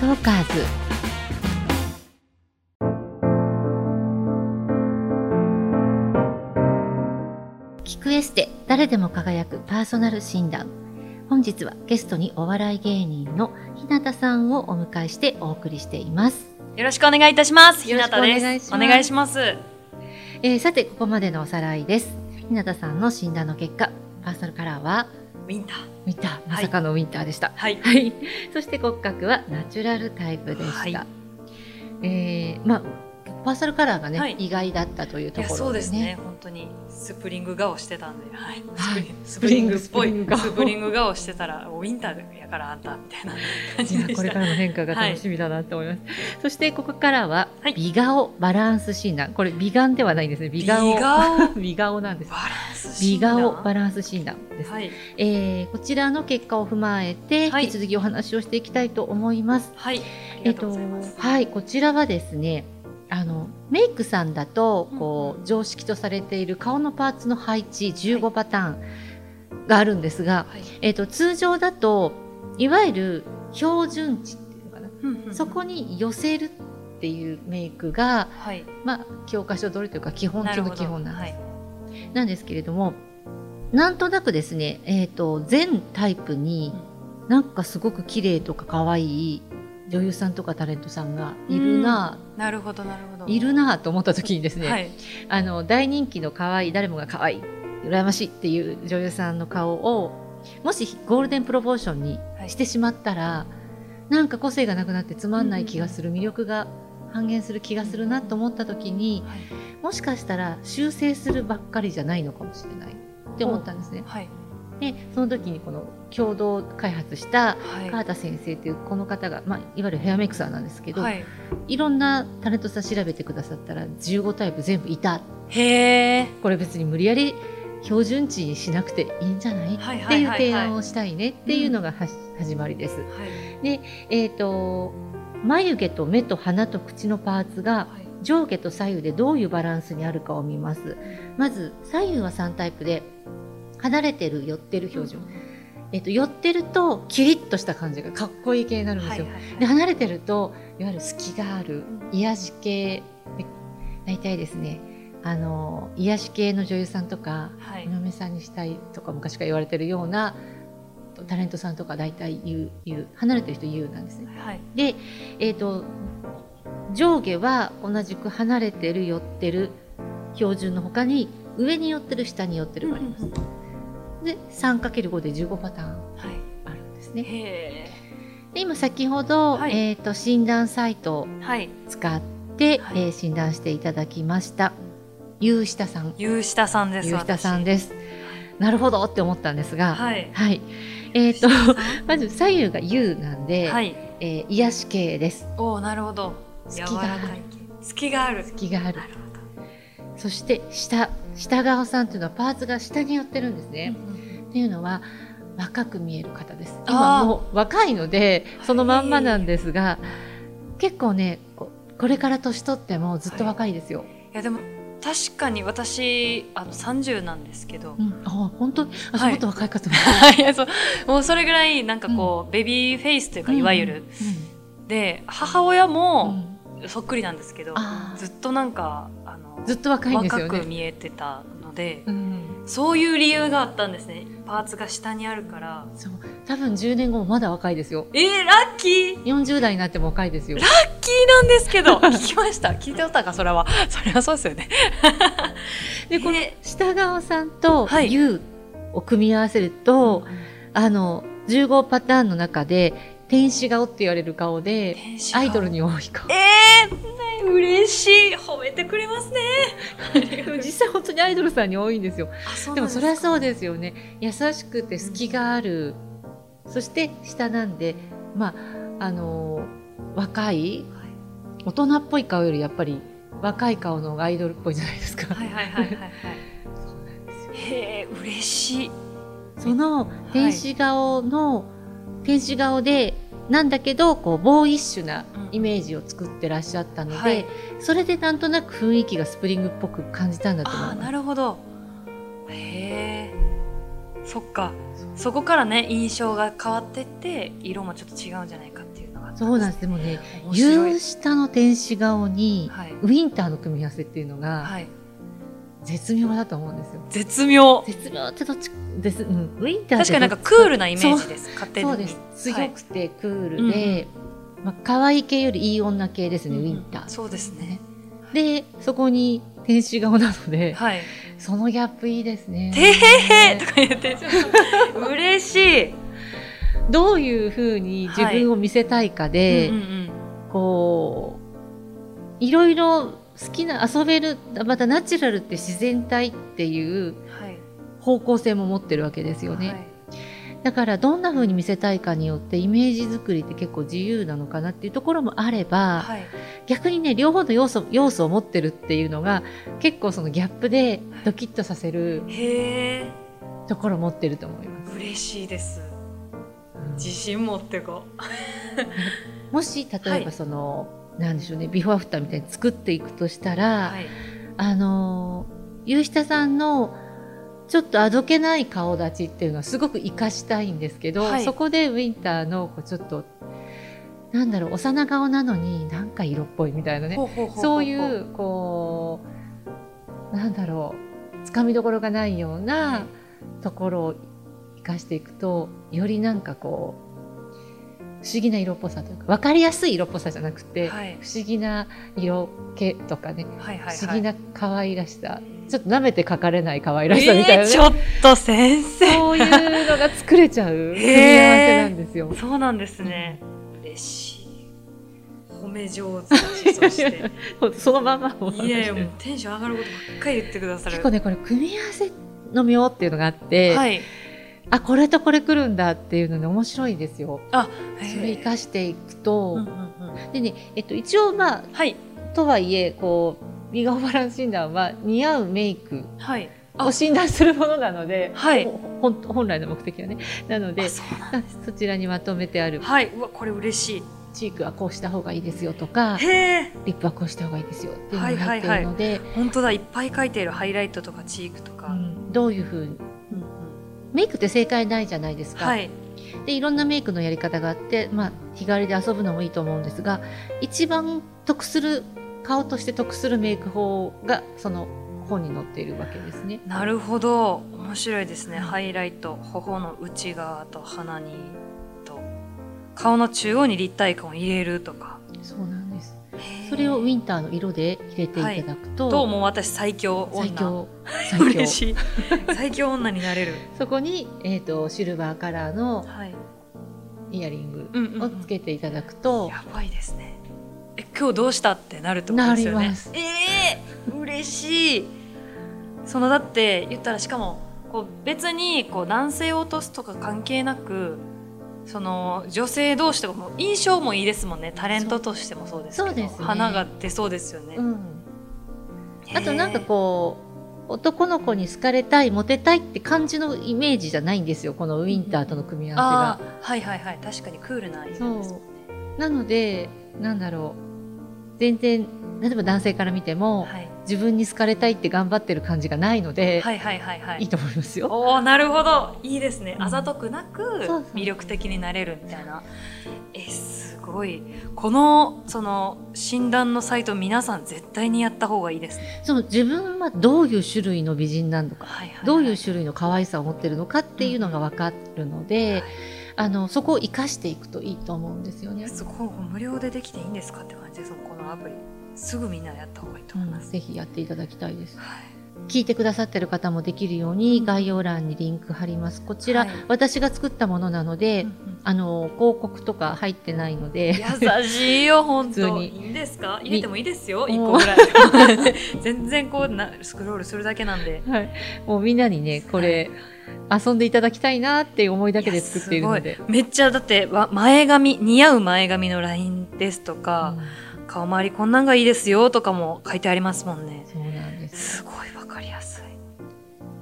トーカーズ聞くエステ誰でも輝くパーソナル診断本日はゲストにお笑い芸人の日向さんをお迎えしてお送りしています、よろしくお願いいたします。ひよろしくなたです。お願いしますお願いします。えーさてここまでのおさらいです日向さんの診断の結果パーソナルカラーはウィンター。ウィンターまさかのウィンターでした、はい。はい、そして骨格はナチュラルタイプでした。はいえーまあパーソナルカラーがね、はい意外だったというところでね。そうですね。本当にスプリング顔してたんで、はい。はい スプリングっぽいスプリング顔してたら、ウィンターやからあんたみたいな 感じでこれからの変化が楽しみだなと思います。そしてここからははい美顔バランス診断。これ美顔ではないんですね。美顔。美顔？美顔なんですバ。ランス美診断？顔バランス診断です。はい。えーこちらの結果を踏まえて、はい引き続きお話をしていきたいと思います。はい。ありがとうえっとございます。はいこちらはですねあのメイクさんだとこう、常識とされている顔のパーツの配置15パターンがあるんですが、はい。えっと通常だといわゆる標準値っていうのかな、うんうんそこに寄せるっていうメイクが、はい。まあ、教科書通りというか基本中の基本なんです,、はい。なんですけれどもなんとなくですね、えっと全タイプになんかすごく綺麗とか可愛い女優さんとかタレントさんがいるな、なるほど、なるほど。いるなと思った時にですね、はい。あの大人気の可愛い誰もが可愛い羨ましいっていう女優さんの顔をもしゴールデンプロポーションにしてしまったら、なんか個性がなくなってつまんない気がする、魅力が半減する気がするなと思った時にはい。もしかしたら修正するばっかりじゃないのかもしれないって思ったんですね。はい。でその時にこの共同開発したはい。川田先生っていうこの方が、まあ、いわゆるヘアメイクさんなんですけど、はい。いろんなタレントさん調べてくださったら15タイプ全部いたへえ。これ別に無理やり標準値にしなくていいんじゃない？はいっていう提案をしたいねっていうのが始まりです。はい。えっ、と眉毛と目と鼻と口のパーツがはい。上下と左右でどういうバランスにあるかを見ます。まず左右は3タイプで離れてる寄ってる標準。えっ、と寄ってるとキリッとした感じがかっこいい系になるんですよ。はいはいはいで離れてるといわゆる隙があるうん癒し系で大体ですねあの癒し系の女優さんとかはいお嫁さんにしたいとか昔から言われてるようなタレントさんとか大体言う言う離れてる人言うなんですね。はい。で、えー、と上下は同じく離れてる寄ってる標準の他に上に寄ってる下に寄ってるがあります。で 3×5 で15パターンはい。あるんですね。へで今先ほど、はいえー、と診断サイトを。使って、はいえー診断していただきましたゆうしたさんゆうしたさんです。ゆうしたさんす。ですなるほどって思ったんですがはい。はいえっ、とゆうしたさまず左右がゆうなんで、んはい。えー癒し系ですおお、なるほど。隙がある。隙がある。隙があるなるそして下下顔さんというのはパーツが下に寄ってるんですほね、ど。っていうのは若く見える方です。今もう若いのでそのまんまなんですが結構ねここれから年取ってもずっと若いですよ、い。やでも確かに私あの三十なんですけど。う。ん、あ本当？にあ、はい。もっと若い方も、い。やそう。もうそれぐらいなんかこう、ベビーフェイスというかいわゆる、で母親うんもうん。そっくりなんですけど、ずっとなんかあのずっと若いんですよね。若く見えてたので、うん、そういう理由があったんですね。パーツが下にあるから。そう。多分10年後もまだ若いですよ。えー、ラッキー！40代になっても若いですよ。ラッキーなんですけど。聞きました。聞いてたかそれは。それはそうですよね。でこのえ下顔さんとはい。U を組み合わせると、あの15パターンの中で天使顔って言われる顔でアイドルに多い顔。えー、ね嬉しい。褒めてくれますね。でも実際本当にアイドルさんに多いんですよ。でもそれはそうでですよね。優しくて隙がある。そして下なんで、まああの若い大人っぽい顔よりやっぱり若い顔のアイドルっぽいじゃないですか。はいはいはいはいはい。そうなんですよへえ嬉しい。その天使顔の、天使顔でなんだけどこうボーイッシュなイメージを作ってらっしゃったので、はい。それでなんとなく雰囲気がスプリングっぽく感じたんだと思います。なるほど。へえそっか。そこからね印象が変わってって色もちょっと違うんじゃないかっていうのが。ったそうなんです。でもね面白い。夕下の天使顔にはい。ウィンターの組み合わせっていうのがはい絶妙だと思うんですよ。絶妙。絶妙ってどっちです、うん、ウィンターって確かになんかクールなイメージです。勝手に。そうです。強くてクールはいで、まあ可愛い系よりいい女系ですね、ウィンター。そうですね。でそこに天使顔なので、はい。そのギャップいいですね。てへへとか言って。嬉しい。どういうふうに自分を見せたいかで、うんうん。こういろいろ好きな遊べるまたナチュラルって自然体っていう方向性も持ってるわけですよね、はい。だからどんな風に見せたいかによってイメージ作りって結構自由なのかなっていうところもあれば、はい。逆にね両方の要素要素を持ってるっていうのが結構そのギャップでドキッとさせるところを持ってると思います、嬉しいです。うん。自信持ってこ もし例えばはい。その、なんでしょうねビフォーアフターみたいに作っていくとしたら、はい。あのー、下さんのちょっとあどけない顔立ちっていうのはすごく活かしたいんですけど、はい。そこでウィンターのこうちょっとなんだろう幼顔なのになんか色っぽいみたいなねそういうこうなんだろうつかみどころがないようはないところを生かしていくとよりなんかこう不思議な色っぽさというか分かりやすい色っぽさじゃなくて、はい。不思議な色気とかねはいはいはい。不思議な可愛らしさ、ちょっと舐めて描かれない可愛らしさみたいなね、えーちょっと先生。そういうのが作れちゃう 組み合わせなんですよ。そうなんですね。嬉しい。褒め上手だしそして。そのまんまをいやいやもうテンション上がることばっかり言ってくださる。結構ねこれ組み合わせの妙っていうのがあって、はいあこれとこれ来るんだっていうのね面白いですよ。あそれ生かしていくと、うんうんうん。でね、えっと、一応まあはい。とはいえこう美顔バランス診断は似合うメイクはい。あ。を診断するものなので、はい。本来の目的はね。なのであそそちらにまとめてある。はい。うわこれ嬉しチークはこうした方がいいですよとかいへえ。リップはこうした方がいいですよっていうのが入っているので、本当だ。いっぱい書いてるハイライトとかチークとか、うん。どういうふうメイクって正解ないじゃないですか、はい。でいろんなメイクのやり方があって、まあ、日帰りで遊ぶのもいいと思うんですが一番得する顔として得するメイク法がその本に載っているわけですね。なるほど。面白いですね、うん。ハイライト。頬の内側と鼻にと。顔の中央に立体感を入れるとか。そうなんそれをウィンターの色で入れていただくと、ともう私最強女。最強。最強。嬉しい。最強女になれる。そこに、えー、とシルバーカラーのはい。イヤリングをんつけていただくと、やばいですね。え今日どうしたってなるってことですよね？ええ嬉しい。そのだって言ったらしかもこう別にこう男性を落とすとか関係なくその女性同士とかも印象もいいですもんね。タレントとしてもそうですけど。花が出そうですよね、うん、あとなんかこう男の子に好かれたいモテたいって感じのイメージじゃないんですよ。このウィンターとの組み合わあーはいはいはい。確かにクールな色ですもんね。せが。なのでなんだろう。全然例えば男性から見ても、はい、自分に好かれたいって頑張ってる感じがないので、はいはいはいはい。いいと思いますよ。おおなるほど。いいですね。うん。あざとくなく魅力的になれるみたいな。えすごい。このその診断のサイト皆さん絶対にやった方がいいですね、その自分はどういう種類の美人なのか、はいはいはい。どういう種類の可愛さを持ってるのかっていうのが分かるので、あのそこを生かしていくといいと思うんですよね。すごい。無料でできていいんですかって感じ。ですこのアプリすぐみんなやった方がいいとうん、思います、ぜひやっていただきたいです。はい。聞いてくださってる方もできるように概要欄にリンク貼ります。こちら、はい。私が作ったものなので、あの広告とか入ってないので、優しいよ本普通に。当いいんですか？入れてもいいですよみ一個ぐらい全然こうなスクロールするだけなんで。はい、もうみんなにねこれ、遊んでいただきたいなっていう思いだけで作っているので。めっちゃだってわ前髪似合う前髪のラインですとか、うん顔周りこんなんがいいですよとかも書いてありますもんね。そうなんです。すごいわかりやすい。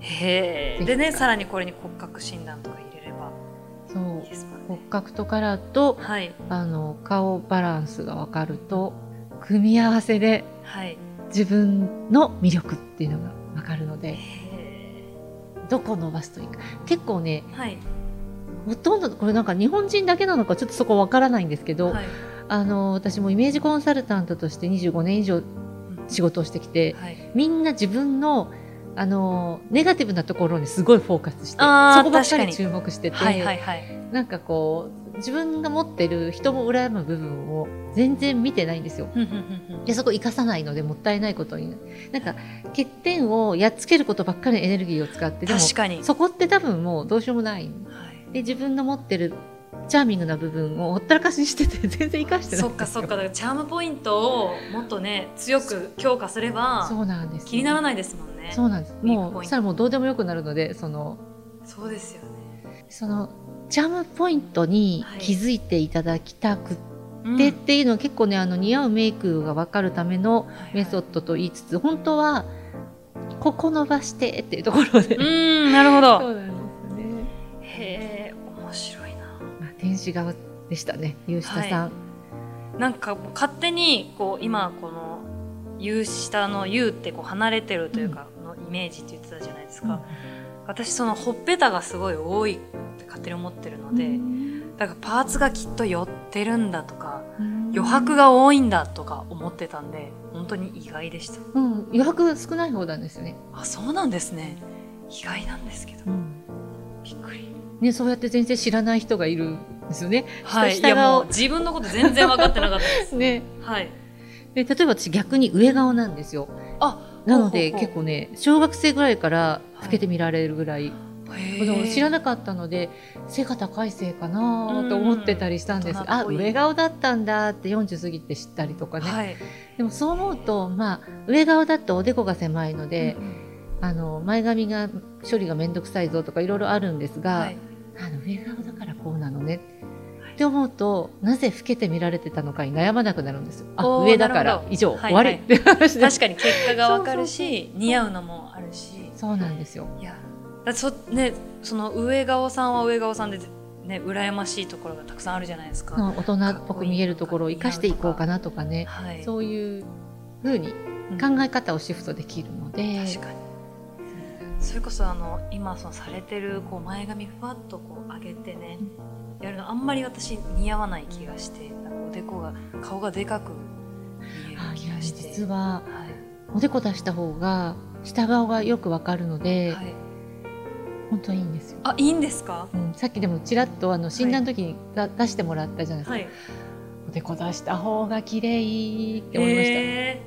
へえ。でねさらにこれに骨格診断とか入れれば。そう。いいですもん骨ね格とカラーとはい。あの顔バランスが分かると組み合わせではい。自分の魅力っていうのが分かるのでへどこ伸ばすといいか。結構ねーはい。ほとんどこれなんか日本人だけなのかちょっとそこわからないんですけど、はいあの私もイメージコンサルタントとして25年以上仕事をしてきて、はい。みんな自分のあのネガティブなところにすごいフォーカスしてそこばっかり注目してて、はいはいはい。なんかこう自分が持ってる人も羨む部分を全然見てないんですよ。でそこ生かさないのでもったいないことに。なんか欠点をやっつけることばっかりのエネルギーを使ってでも確かに。そこって多分もうどうしようもない。はい。で自分の持ってるチャーミングな部分をほったらかしにしてて全然生かしてないそっかそっか。だからチャームポイントをもっとね強く強化すればそうなんです気にならないですもんね。そうなんです。もうそしたらもうどうでもよくなるのでそのそうですよね。そのチャームポイントに気づいていただきたくって、うんっていうのは結構ねあの似合うメイクが分かるためのメソッドと言いつつ本当はここ伸ばしてっていうところで、うーんなるほどまあ、天使側でしたね有下さん、なんか勝手にこう今この U 下の U ってこう離れてるというかのイメージって言ってたじゃないですか、私そのほっぺたがすごい多いって勝手に思ってるので、だからパーツがきっと寄ってるんだとか余白が多いんだとか思ってたんで本当に意外でした。うん、余白少ない方なんですよね、あそうなんですね。意外なんですけど。びっくり。ねそうやって全然知らない人がいるんですよね。はい。い下顔やもう自分のこと全然分かってなかったです。ね。はい。で例えば私逆に上顔なんですよ。あなので結構ね小学生ぐらいから老けて見られるぐらい、知らななかったので背が高いせいかなと思ってたりしたんです。うんあ上顔だったんだって40過ぎて知ったりとかね、はい。でもそう思うとまあ上顔だとおでこが狭いので、うんうん。あの前髪が処理が面倒くさいぞとかいろいろあるんですが、はい。あの上顔だからこうなのねって思うとなぜ老けて見られてたのかに悩まなくなるんですよ。あ上だから以上、はい終わり。って話で。確かに結果が分かるし似合うのもあるし。そうなんですよ。いやだそねその上顔さんは上顔さんでね羨ましいところがたくさんあるじゃないですか、大人っぽく見えるところを生かしていこうかなとかね。はい。そういう風にうん。考え方をシフトできるので、確かにそれこそあの今そのされてるこう前髪ふわっとこう上げてねやるのあんまり私似合わない気がしてなんかおでこが顔がでかく見える気がして。実ははおでこ出した方が下顔がよくわかるのい、で、はい、本当はいいんですよ。あいいんですか？うん、さっきでもちらっとあの診断の時にだ、出してもらったじゃないですか、はい。おでこ出した方が綺麗って思いました、へ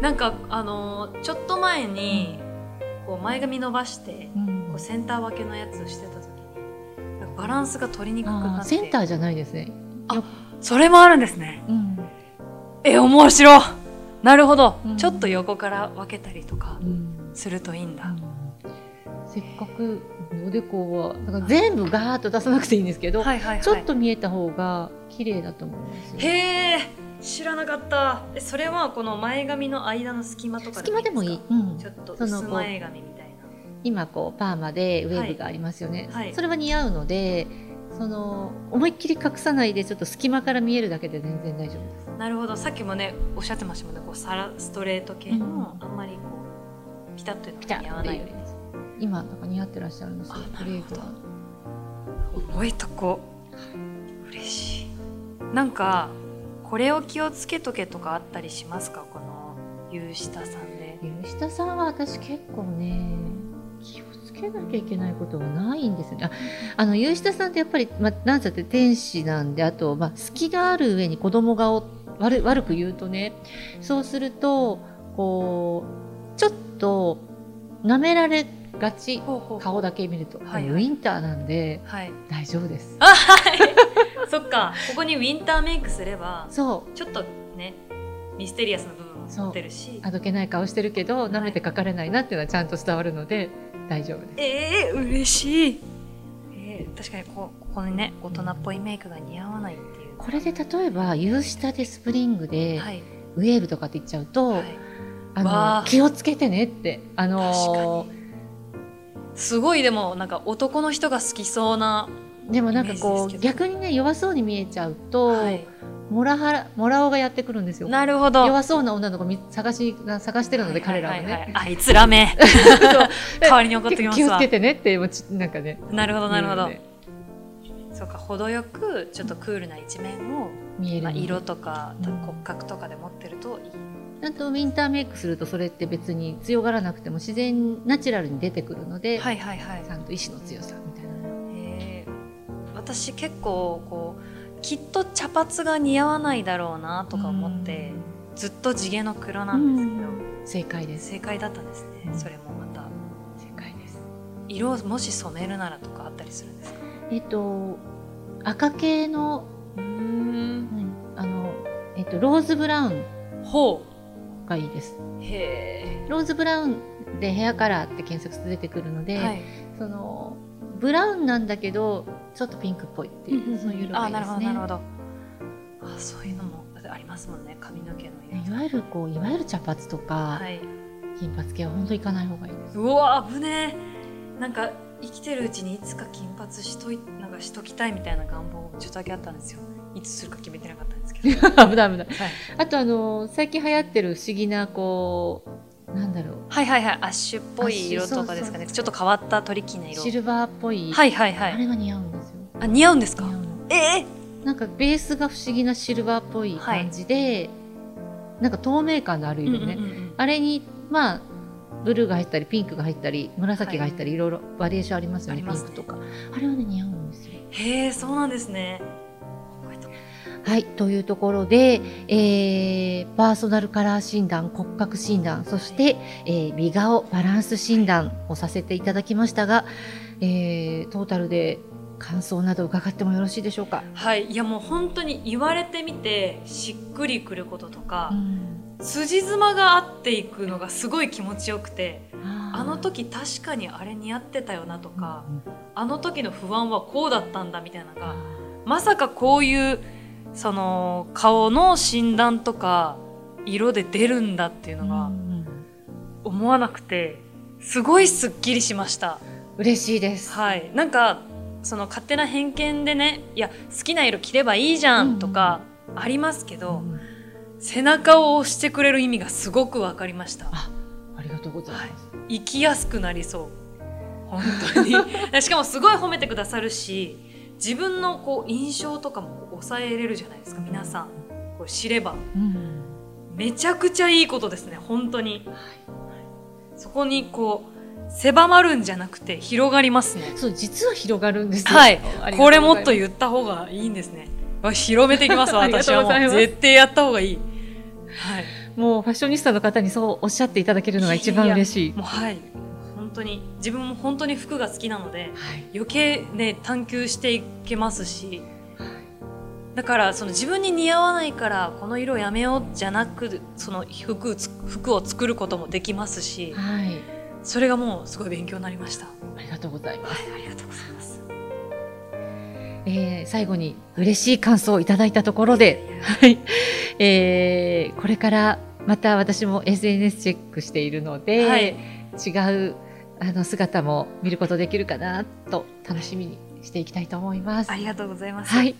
ー。なんかあのーちょっと前にこう前髪伸ばしてうん。こうセンター分けのやつをしてた時になんかバランスが取りにくくあなって。ーセンターじゃないですね。それもあるんですね。うん。え面白。いなるほど、うん。ちょっと横から分けたりとかうん。するといいんだ、せっかくおでこはだから全部ガーッと出さなくていいんですけど、はいはいはい。ちょっと見えた方が綺麗だと思いますよ。へえ知らなかった。えそれはこの前髪の間の隙間とか隙間でもいい。うん。ちょっとその薄前髪みたいな。今こうパーマでウェーブがありますよね、はい。はいそれは似合うのでその思いっきり隠さないでちょっと隙間から見えるだけで全然大丈夫です。なるほど。さっきもねおっしゃってましたもんね。こうサラストレート系の、うん。あんまりこうピタッというのピタが似合わないように。今なんか似合ってらっしゃるんですよあフレークは。覚えとこ嬉しい。なんかこれを気をつけとけとかあったりしますか？この有下さんで。吉田さんは私結構ね気をつけなきゃいけないことはないんですよね。ああの吉田さんってやっぱり、まあ、なんちゃって天使なんであと、まあ、隙がある上に子供顔悪悪く言うとねそうするとこうちょっと舐められがち。顔だけ見ると、はいウィンターなんではい。大丈夫です。あはい そっか。ここにウィンターメイクすればそう。ちょっとねミステリアスな部分も持ってるし。あどけない顔してるけど舐めてかかれないなっていうのはちゃんと伝わるので大丈夫です。えー、嬉しい、えー、確かにこここにね大人っぽいメイクが似合わないっていう。これで例えば夕下でスプリングで、はい、ウェーブとかって言っちゃうと、はい、あの気をつけてねってあの確かに。すごいでもなんか男の人が好きそうな、でもなんかこう逆にね弱そうに見えちゃうと、はい、モラハラモラオがやってくるんですよ。なるほど。弱そうな女の子み探し探してるので、彼らはね、いい。いいあいつらめ。代わりに怒ってきますわ。気をつけてねってもうちなんかね。なるほどなるほど、そうか程よくちょっとクールな一面を、まあ、見える。ので色とかうん。骨格とかで持ってるといい、ちゃんとウィンターメイクするとそれって別に強がらなくても自然ナチュラルに出てくるので、はいはいはい。ちゃんと意志の強さみたいな私結構こうきっと茶髪が似合わないだろうなとか思って、ずっと地毛の黒なんですけど、正解です。正解だったんですね、うん。それもまた。正解です。色をもし染めるならとかあったりするんですか？えっと赤系のうん。何？あのえっとローズブラウンほがいいです。うへローズブラウンでヘアカラーって検索すると出てくるのえ、で、はい、そのブラウンなんだけどちょっとピンクっぽいっていう、そういう色があなるいいですね。ほどなるほど。あそういうのもありますもんね髪の毛の色いわゆるこういわゆる茶髪とか、はい。金髪系は本当行かない方がいいです。うわ危ねえ。なんか生きてるうちにいつか金髪しといなんかしときたいみたいな願望ちょっとだけあったんですよ。いつするか決めてなかったんですけど。危ない危ない。はい。あとあの最近流行ってる不思議なこうなんだろう。はいはいはい。アッシュっぽい色とかですかね。ちょっと変わったトリッキーな色。シルバーっぽい、はいはいはい。あれが似合うんですよ。あ似合うんですか？ええ。なんかベースが不思議なシルバーっぽい感じで、なんか透明感のある色ね、うんうんうんうん。あれにまあブルーが入ったりピンクが入ったり紫が入ったり、い、ろいろバリエーションありますよね。ね。ピンクとか。あれはね似合うんですよ。へえそうなんですねはいというところで、えーパーソナルカラー診断骨格診断そして、えー美顔バランス診断をさせていただきましたが、えートータルで感想など伺ってもよろしいでしょうか、はいいやもう本当に言われてみてしっくりくることとか、うん。辻褄が合っていくのがすごい気持ちよくてあの時確かにあれ似合ってたよなとか、うんあの時の不安はこうだったんだみたいなのがまさかこういうその顔の診断とか色で出るんだっていうのうがん思わなくてすごいすっきりしました。嬉しいです、はい、なんかその勝手な偏見でねいや好きな色着ればいいじゃんとかありますけど、うん。背中を押してくれる意味がすごく分かりました。あありがとうございます、生きやすくなりそう。本当に。しかもすごい褒めてくださるし自分のこう印象とかも抑えれるじゃないですか皆さん。こう知れば。うん。めちゃくちゃいいことですね本当に。そこにこう狭まるんじゃなくて広がりますね。そう実は広がるんですよ。はい。これもっと言った方がいいんですね。わ広めていきます 私はもとう。絶対やった方がいい。はい。もうファッショニスタの方にそうおっしゃっていただけるのが一番嬉しい。もうはい本当に自分も本当に服が好きなのではい。余計ね探求していけますしだからその自分に似合わないからこの色やめようじゃなくその服つ服を作ることもできますしはい。それがもうすごい勉強になりました。はありがとうございます、いありがとうございます。えー最後に嬉しい感想をいただいたところで、はい。えーこれからまた私も SNS チェックしているので、はい。違うあの姿も見ることできるかなと楽しみにしていきたいと思います。ありがとうございますはい。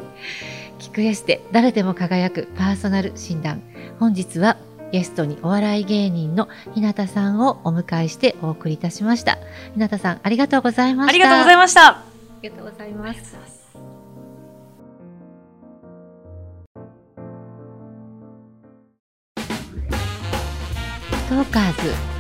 キクエステ、誰でも輝くパーソナル診断。本日はゲストにお笑い芸人の日向さんをお迎えしてお送りいたしました。日向さん、ありがとうございました。ありがとうございまましたす。ありがとうございます。トーカーズ